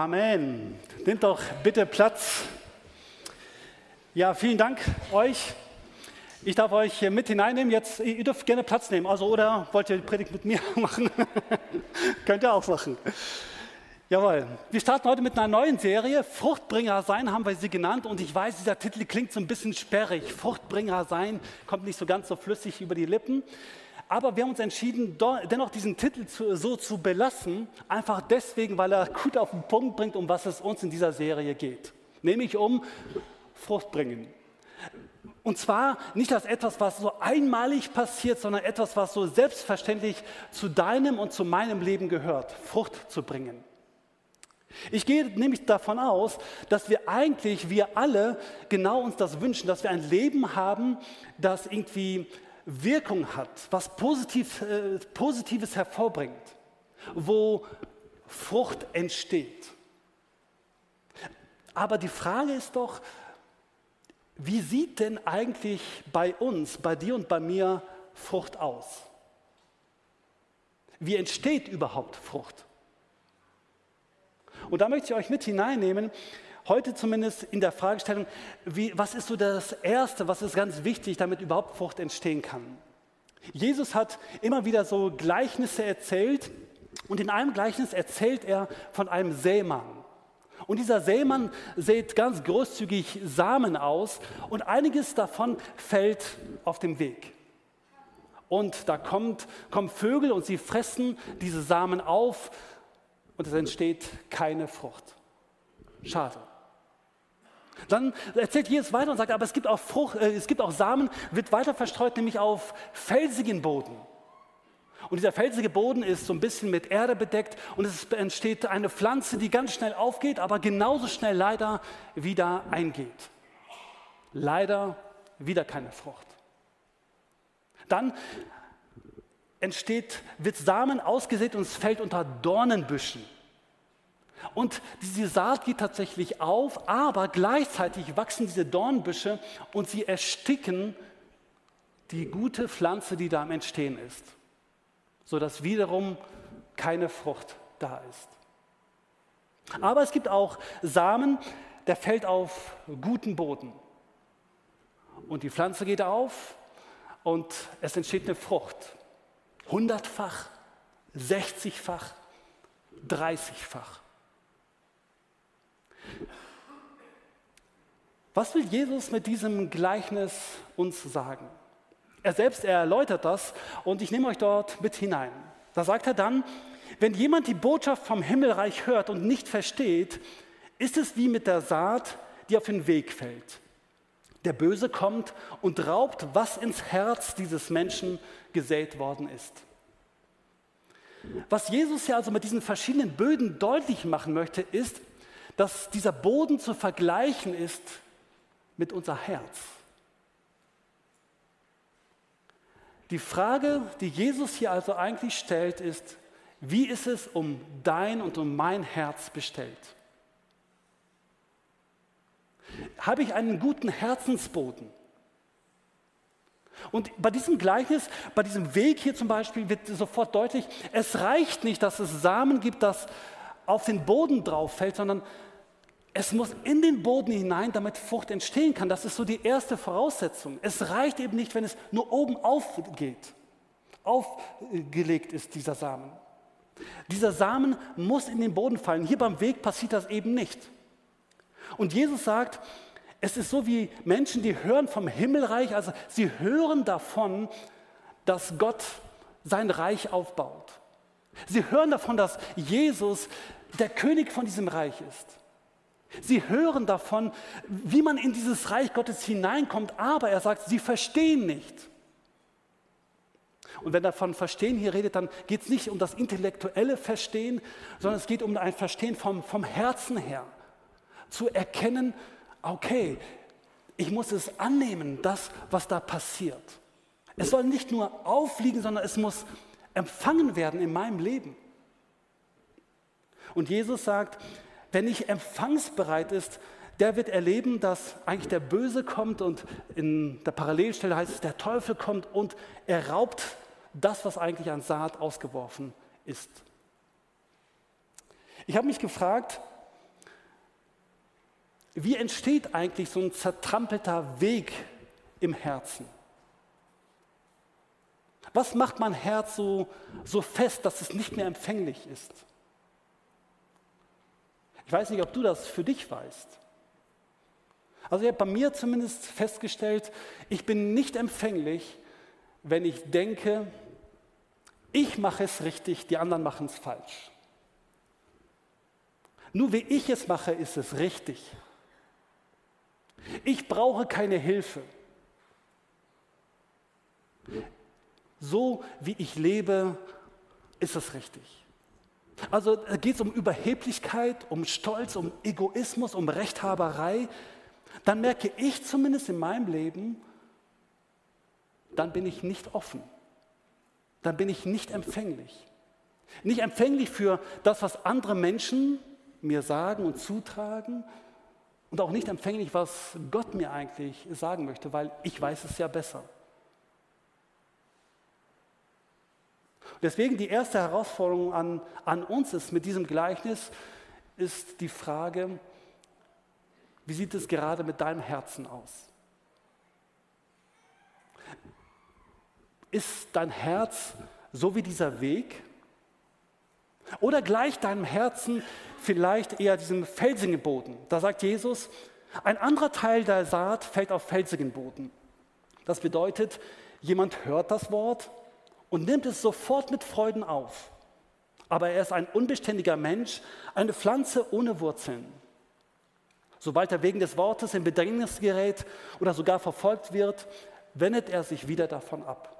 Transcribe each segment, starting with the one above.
Amen. Nehmt doch bitte Platz. Ja, vielen Dank euch. Ich darf euch hier mit hineinnehmen. Jetzt, ihr dürft gerne Platz nehmen. Also, oder wollt ihr die Predigt mit mir machen? Könnt ihr auch machen. Jawohl. Wir starten heute mit einer neuen Serie. Fruchtbringer sein haben wir sie genannt. Und ich weiß, dieser Titel klingt so ein bisschen sperrig. Fruchtbringer sein kommt nicht so ganz so flüssig über die Lippen. Aber wir haben uns entschieden, dennoch diesen Titel so zu belassen, einfach deswegen, weil er gut auf den Punkt bringt, um was es uns in dieser Serie geht. Nämlich um Frucht bringen. Und zwar nicht als etwas, was so einmalig passiert, sondern etwas, was so selbstverständlich zu deinem und zu meinem Leben gehört, Frucht zu bringen. Ich gehe nämlich davon aus, dass wir eigentlich, wir alle genau uns das wünschen, dass wir ein Leben haben, das irgendwie Wirkung hat, was positiv, äh, Positives hervorbringt, wo Frucht entsteht. Aber die Frage ist doch, wie sieht denn eigentlich bei uns, bei dir und bei mir Frucht aus? Wie entsteht überhaupt Frucht? Und da möchte ich euch mit hineinnehmen, heute zumindest in der Fragestellung, wie, was ist so das Erste, was ist ganz wichtig, damit überhaupt Frucht entstehen kann. Jesus hat immer wieder so Gleichnisse erzählt und in einem Gleichnis erzählt er von einem Sämann. Und dieser Sämann sät ganz großzügig Samen aus und einiges davon fällt auf dem Weg. Und da kommt, kommen Vögel und sie fressen diese Samen auf und es entsteht keine Frucht. Schade. Dann erzählt Jesus weiter und sagt, aber es gibt auch, Frucht, äh, es gibt auch Samen, wird weiter verstreut, nämlich auf felsigen Boden. Und dieser felsige Boden ist so ein bisschen mit Erde bedeckt und es entsteht eine Pflanze, die ganz schnell aufgeht, aber genauso schnell leider wieder eingeht. Leider wieder keine Frucht. Dann entsteht, wird Samen ausgesät und es fällt unter Dornenbüschen. Und diese Saat geht tatsächlich auf, aber gleichzeitig wachsen diese Dornbüsche und sie ersticken die gute Pflanze, die da am Entstehen ist, sodass wiederum keine Frucht da ist. Aber es gibt auch Samen, der fällt auf guten Boden. Und die Pflanze geht auf und es entsteht eine Frucht. Hundertfach, sechzigfach, dreißigfach. Was will Jesus mit diesem Gleichnis uns sagen? Er selbst er erläutert das und ich nehme euch dort mit hinein. Da sagt er dann, wenn jemand die Botschaft vom Himmelreich hört und nicht versteht, ist es wie mit der Saat, die auf den Weg fällt. Der Böse kommt und raubt, was ins Herz dieses Menschen gesät worden ist. Was Jesus ja also mit diesen verschiedenen Böden deutlich machen möchte, ist, dass dieser Boden zu vergleichen ist mit unser Herz. Die Frage, die Jesus hier also eigentlich stellt, ist, wie ist es um dein und um mein Herz bestellt? Habe ich einen guten Herzensboden? Und bei diesem Gleichnis, bei diesem Weg hier zum Beispiel wird sofort deutlich, es reicht nicht, dass es Samen gibt, das auf den Boden drauf fällt, sondern es muss in den Boden hinein, damit Frucht entstehen kann. Das ist so die erste Voraussetzung. Es reicht eben nicht, wenn es nur oben aufgeht, aufgelegt ist, dieser Samen. Dieser Samen muss in den Boden fallen. Hier beim Weg passiert das eben nicht. Und Jesus sagt, es ist so wie Menschen, die hören vom Himmelreich, also sie hören davon, dass Gott sein Reich aufbaut. Sie hören davon, dass Jesus der König von diesem Reich ist. Sie hören davon, wie man in dieses Reich Gottes hineinkommt, aber er sagt, sie verstehen nicht. Und wenn er von Verstehen hier redet, dann geht es nicht um das intellektuelle Verstehen, sondern es geht um ein Verstehen vom, vom Herzen her. Zu erkennen, okay, ich muss es annehmen, das, was da passiert. Es soll nicht nur aufliegen, sondern es muss empfangen werden in meinem Leben. Und Jesus sagt, Wer nicht empfangsbereit ist, der wird erleben, dass eigentlich der Böse kommt und in der Parallelstelle heißt es, der Teufel kommt und er raubt das, was eigentlich an Saat ausgeworfen ist. Ich habe mich gefragt, Wie entsteht eigentlich so ein zertrampelter Weg im Herzen? Was macht mein Herz so, so fest, dass es nicht mehr empfänglich ist? Ich weiß nicht, ob du das für dich weißt. Also ich habe bei mir zumindest festgestellt, ich bin nicht empfänglich, wenn ich denke, ich mache es richtig, die anderen machen es falsch. Nur wie ich es mache, ist es richtig. Ich brauche keine Hilfe. So wie ich lebe, ist es richtig. Also geht es um Überheblichkeit, um Stolz, um Egoismus, um Rechthaberei. Dann merke ich zumindest in meinem Leben, dann bin ich nicht offen. Dann bin ich nicht empfänglich. Nicht empfänglich für das, was andere Menschen mir sagen und zutragen und auch nicht empfänglich, was Gott mir eigentlich sagen möchte, weil ich weiß es ja besser. Deswegen die erste Herausforderung an, an uns ist mit diesem Gleichnis, ist die Frage, wie sieht es gerade mit deinem Herzen aus? Ist dein Herz so wie dieser Weg? Oder gleicht deinem Herzen vielleicht eher diesem felsigen Boden? Da sagt Jesus, ein anderer Teil der Saat fällt auf felsigen Boden. Das bedeutet, jemand hört das Wort und nimmt es sofort mit Freuden auf. Aber er ist ein unbeständiger Mensch, eine Pflanze ohne Wurzeln. Sobald er wegen des Wortes in Bedrängnis gerät oder sogar verfolgt wird, wendet er sich wieder davon ab.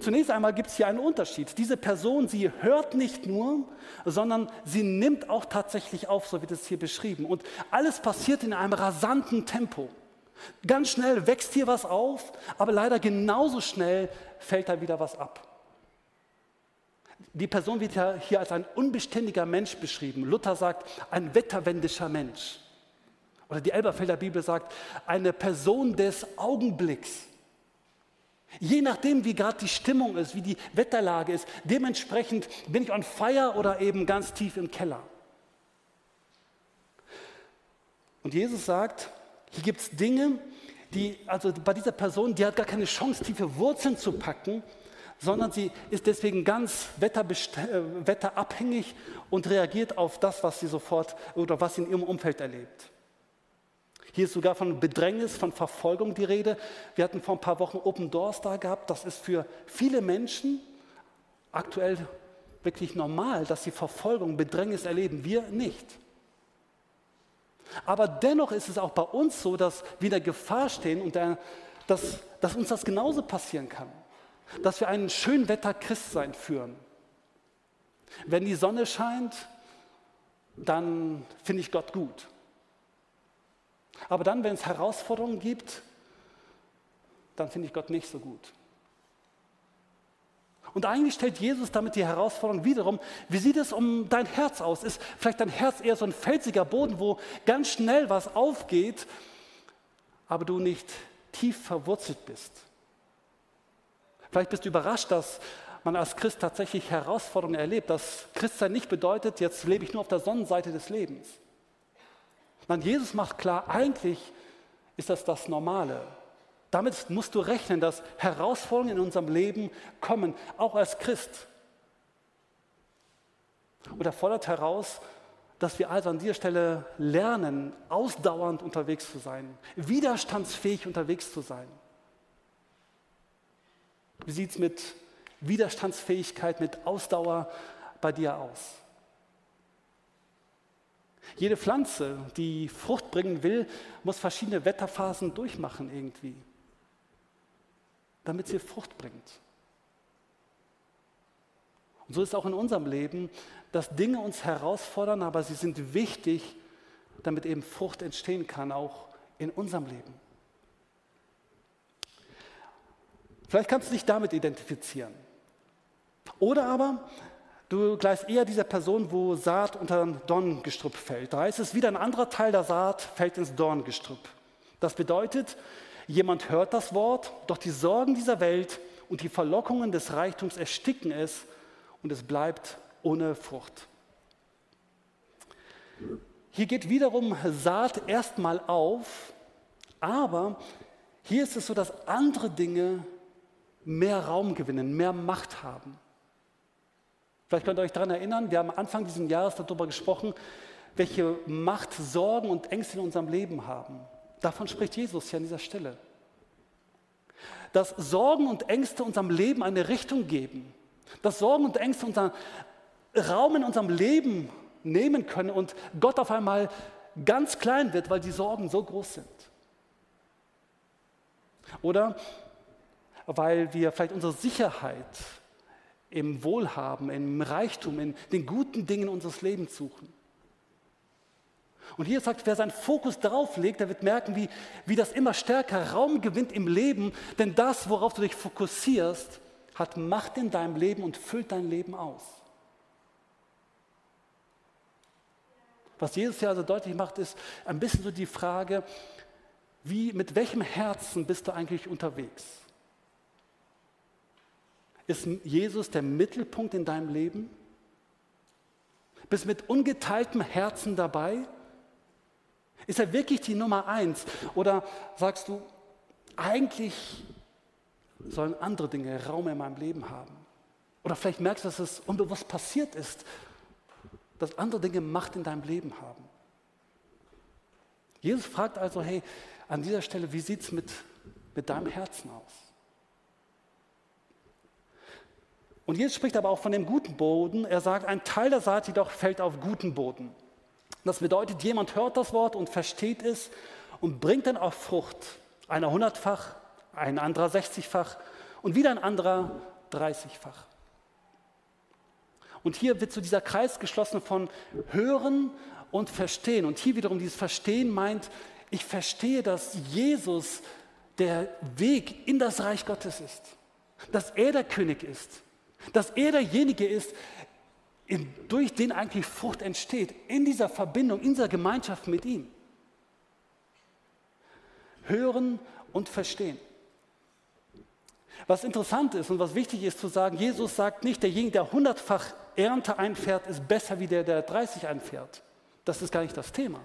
Zunächst einmal gibt es hier einen Unterschied. Diese Person, sie hört nicht nur, sondern sie nimmt auch tatsächlich auf, so wird es hier beschrieben. Und alles passiert in einem rasanten Tempo. Ganz schnell wächst hier was auf, aber leider genauso schnell fällt da wieder was ab. Die Person wird ja hier als ein unbeständiger Mensch beschrieben. Luther sagt, ein wetterwendischer Mensch. Oder die Elberfelder Bibel sagt, eine Person des Augenblicks. Je nachdem, wie gerade die Stimmung ist, wie die Wetterlage ist, dementsprechend bin ich on fire oder eben ganz tief im Keller. Und Jesus sagt, hier gibt es Dinge, die, also bei dieser Person, die hat gar keine Chance, tiefe Wurzeln zu packen, sondern sie ist deswegen ganz äh, wetterabhängig und reagiert auf das, was sie sofort oder was sie in ihrem Umfeld erlebt. Hier ist sogar von Bedrängnis, von Verfolgung die Rede. Wir hatten vor ein paar Wochen Open Doors da gehabt. Das ist für viele Menschen aktuell wirklich normal, dass sie Verfolgung, Bedrängnis erleben. Wir nicht. Aber dennoch ist es auch bei uns so, dass wir in der Gefahr stehen und der, dass, dass uns das genauso passieren kann. Dass wir einen schönen Wetter Christsein führen. Wenn die Sonne scheint, dann finde ich Gott gut. Aber dann, wenn es Herausforderungen gibt, dann finde ich Gott nicht so gut. Und eigentlich stellt Jesus damit die Herausforderung wiederum, wie sieht es um dein Herz aus? Ist vielleicht dein Herz eher so ein felsiger Boden, wo ganz schnell was aufgeht, aber du nicht tief verwurzelt bist? Vielleicht bist du überrascht, dass man als Christ tatsächlich Herausforderungen erlebt, dass Christsein nicht bedeutet, jetzt lebe ich nur auf der Sonnenseite des Lebens. Nein, Jesus macht klar, eigentlich ist das das Normale. Damit musst du rechnen, dass Herausforderungen in unserem Leben kommen, auch als Christ. Und er fordert heraus, dass wir also an dieser Stelle lernen, ausdauernd unterwegs zu sein, widerstandsfähig unterwegs zu sein. Wie sieht es mit Widerstandsfähigkeit, mit Ausdauer bei dir aus? Jede Pflanze, die Frucht bringen will, muss verschiedene Wetterphasen durchmachen irgendwie, damit sie Frucht bringt. Und so ist es auch in unserem Leben, dass Dinge uns herausfordern, aber sie sind wichtig, damit eben Frucht entstehen kann, auch in unserem Leben. Vielleicht kannst du dich damit identifizieren. Oder aber Du gleichst eher dieser Person, wo Saat unter Dorngestrüpp fällt. Da heißt es wieder, ein anderer Teil der Saat fällt ins Dorngestrüpp. Das bedeutet, jemand hört das Wort, doch die Sorgen dieser Welt und die Verlockungen des Reichtums ersticken es und es bleibt ohne Frucht. hier geht wiederum Saat erstmal auf, aber hier ist es so, dass andere Dinge mehr Raum gewinnen, mehr Macht haben. Vielleicht könnt ihr euch daran erinnern, wir haben Anfang dieses Jahres darüber gesprochen, welche Macht Sorgen und Ängste in unserem Leben haben. Davon spricht Jesus hier an dieser Stelle. Dass Sorgen und Ängste unserem Leben eine Richtung geben. Dass Sorgen und Ängste unseren Raum in unserem Leben nehmen können und Gott auf einmal ganz klein wird, weil die Sorgen so groß sind. Oder weil wir vielleicht unsere Sicherheit im Wohlhaben, im Reichtum, in den guten Dingen unseres Lebens suchen. Und hier sagt, wer seinen Fokus darauf legt, der wird merken, wie, wie das immer stärker Raum gewinnt im Leben, denn das, worauf du dich fokussierst, hat Macht in deinem Leben und füllt dein Leben aus. Was Jesus hier also deutlich macht, ist ein bisschen so die Frage, wie, mit welchem Herzen bist du eigentlich unterwegs? Ist Jesus der Mittelpunkt in deinem Leben? Bist du mit ungeteiltem Herzen dabei? Ist er wirklich die Nummer eins? Oder sagst du, eigentlich sollen andere Dinge Raum in meinem Leben haben? Oder vielleicht merkst du, dass es unbewusst passiert ist, dass andere Dinge Macht in deinem Leben haben. Jesus fragt also, hey, an dieser Stelle, wie sieht es mit, mit deinem Herzen aus? Und Jesus spricht aber auch von dem guten Boden. Er sagt, ein Teil der Saat jedoch fällt auf guten Boden. Das bedeutet, jemand hört das Wort und versteht es und bringt dann auch Frucht. Einer hundertfach, ein anderer sechzigfach und wieder ein anderer dreißigfach. Und hier wird so dieser Kreis geschlossen von Hören und Verstehen. Und hier wiederum dieses Verstehen meint, ich verstehe, dass Jesus der Weg in das Reich Gottes ist. Dass er der König ist. Dass er derjenige ist, durch den eigentlich Frucht entsteht. In dieser Verbindung, in dieser Gemeinschaft mit ihm. Hören und verstehen. Was interessant ist und was wichtig ist zu sagen, Jesus sagt nicht, derjenige, der hundertfach Ernte einfährt, ist besser wie der, der 30 einfährt. Das ist gar nicht das Thema.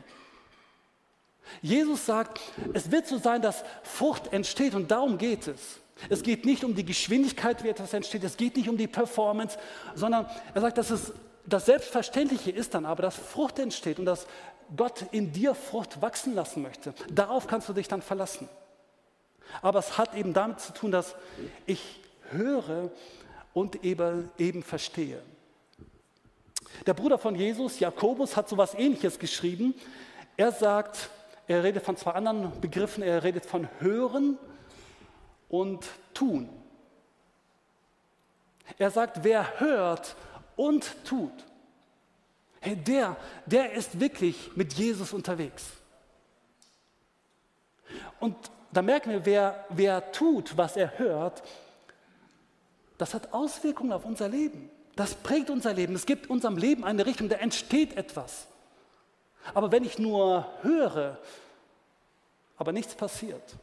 Jesus sagt, es wird so sein, dass Frucht entsteht und darum geht es. Es geht nicht um die Geschwindigkeit, wie etwas entsteht, es geht nicht um die Performance, sondern er sagt, dass es das Selbstverständliche ist dann aber, dass Frucht entsteht und dass Gott in dir Frucht wachsen lassen möchte. Darauf kannst du dich dann verlassen. Aber es hat eben damit zu tun, dass ich höre und eben, eben verstehe. Der Bruder von Jesus, Jakobus, hat so etwas Ähnliches geschrieben. Er sagt, er redet von zwei anderen Begriffen. Er redet von Hören und Tun. Er sagt, wer hört und tut, der, der ist wirklich mit Jesus unterwegs. Und da merken wir, wer, wer tut, was er hört, das hat Auswirkungen auf unser Leben. Das prägt unser Leben. Es gibt unserem Leben eine Richtung, da entsteht etwas. Aber wenn ich nur höre, aber nichts passiert,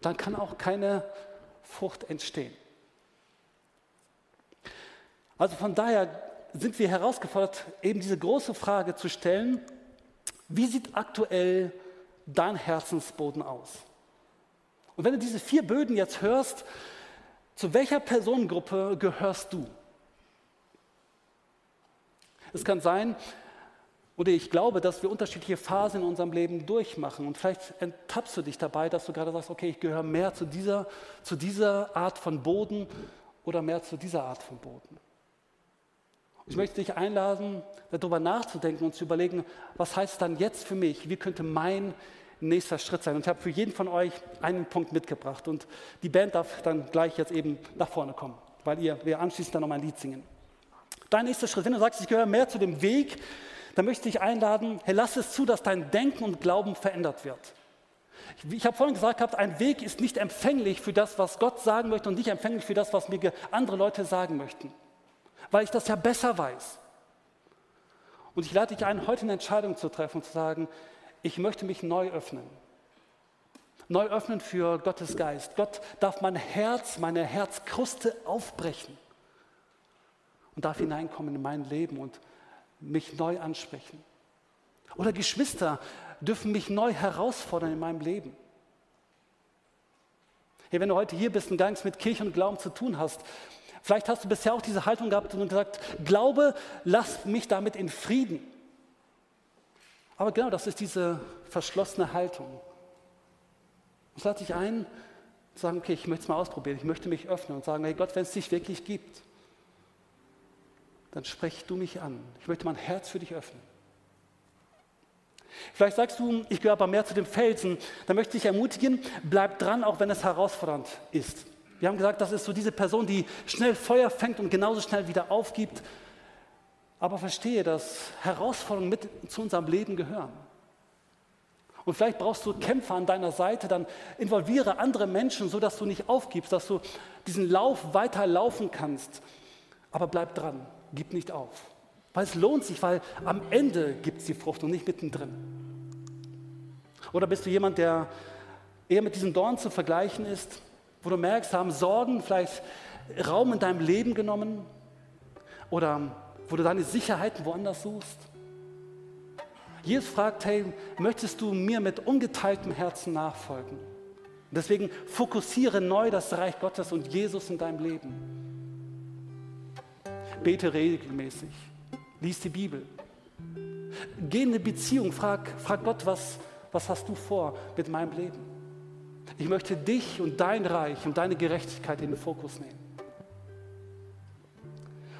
dann kann auch keine Frucht entstehen. Also von daher sind wir herausgefordert, eben diese große Frage zu stellen, wie sieht aktuell dein Herzensboden aus? Und wenn du diese vier Böden jetzt hörst, zu welcher Personengruppe gehörst du? Es kann sein, oder ich glaube, dass wir unterschiedliche Phasen in unserem Leben durchmachen. Und vielleicht enttappst du dich dabei, dass du gerade sagst, okay, ich gehöre mehr zu dieser, zu dieser Art von Boden oder mehr zu dieser Art von Boden. Ich möchte dich einladen, darüber nachzudenken und zu überlegen, was heißt dann jetzt für mich? Wie könnte mein nächster Schritt sein? Und ich habe für jeden von euch einen Punkt mitgebracht. Und die Band darf dann gleich jetzt eben nach vorne kommen, weil ihr, wir anschließend dann noch ein Lied singen. Dein nächster Schritt, wenn du sagst, ich gehöre mehr zu dem Weg, dann möchte ich einladen, hey, lass es zu, dass dein Denken und Glauben verändert wird. Ich, ich habe vorhin gesagt gehabt, ein Weg ist nicht empfänglich für das, was Gott sagen möchte und nicht empfänglich für das, was mir andere Leute sagen möchten, weil ich das ja besser weiß. Und ich lade dich ein, heute eine Entscheidung zu treffen und zu sagen, ich möchte mich neu öffnen. Neu öffnen für Gottes Geist. Gott darf mein Herz, meine Herzkruste aufbrechen und darf hineinkommen in mein Leben und mich neu ansprechen. Oder Geschwister dürfen mich neu herausfordern in meinem Leben. Hey, wenn du heute hier bist und gar nichts mit Kirche und Glauben zu tun hast, vielleicht hast du bisher auch diese Haltung gehabt und gesagt, Glaube, lass mich damit in Frieden. Aber genau, das ist diese verschlossene Haltung. Ich lade dich ein, zu sagen, okay, ich möchte es mal ausprobieren, ich möchte mich öffnen und sagen, hey Gott, wenn es dich wirklich gibt, dann sprech du mich an. Ich möchte mein Herz für dich öffnen. Vielleicht sagst du, ich gehöre aber mehr zu dem Felsen. Dann möchte ich ermutigen, bleib dran, auch wenn es herausfordernd ist. Wir haben gesagt, das ist so diese Person, die schnell Feuer fängt und genauso schnell wieder aufgibt. Aber verstehe, dass Herausforderungen mit zu unserem Leben gehören. Und vielleicht brauchst du Kämpfer an deiner Seite, dann involviere andere Menschen, sodass du nicht aufgibst, dass du diesen Lauf weiter laufen kannst. Aber bleib dran, gib nicht auf. Weil es lohnt sich, weil am Ende gibt es die Frucht und nicht mittendrin. Oder bist du jemand, der eher mit diesem Dorn zu vergleichen ist, wo du merkst, haben Sorgen vielleicht Raum in deinem Leben genommen oder wo du deine Sicherheiten woanders suchst? Jesus fragt, hey, möchtest du mir mit ungeteiltem Herzen nachfolgen? Deswegen fokussiere neu das Reich Gottes und Jesus in deinem Leben. Bete regelmäßig. Lies die Bibel. Geh in eine Beziehung, frag, frag Gott, was, was hast du vor mit meinem Leben? Ich möchte dich und dein Reich und deine Gerechtigkeit in den Fokus nehmen.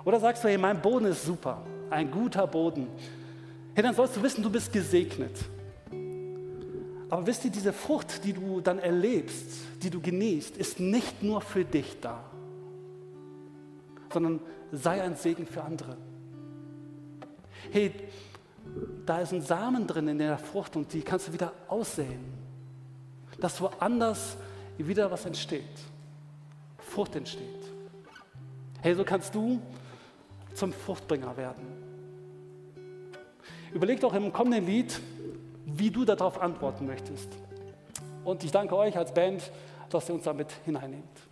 Oder sagst du, hey, mein Boden ist super, ein guter Boden. Hey, dann sollst du wissen, du bist gesegnet. Aber wisst ihr, diese Frucht, die du dann erlebst, die du genießt, ist nicht nur für dich da, sondern sei ein Segen für andere hey, da ist ein Samen drin in der Frucht und die kannst du wieder aussehen. Dass woanders wieder was entsteht. Frucht entsteht. Hey, so kannst du zum Fruchtbringer werden. Überleg doch im kommenden Lied, wie du darauf antworten möchtest. Und ich danke euch als Band, dass ihr uns damit hineinnehmt.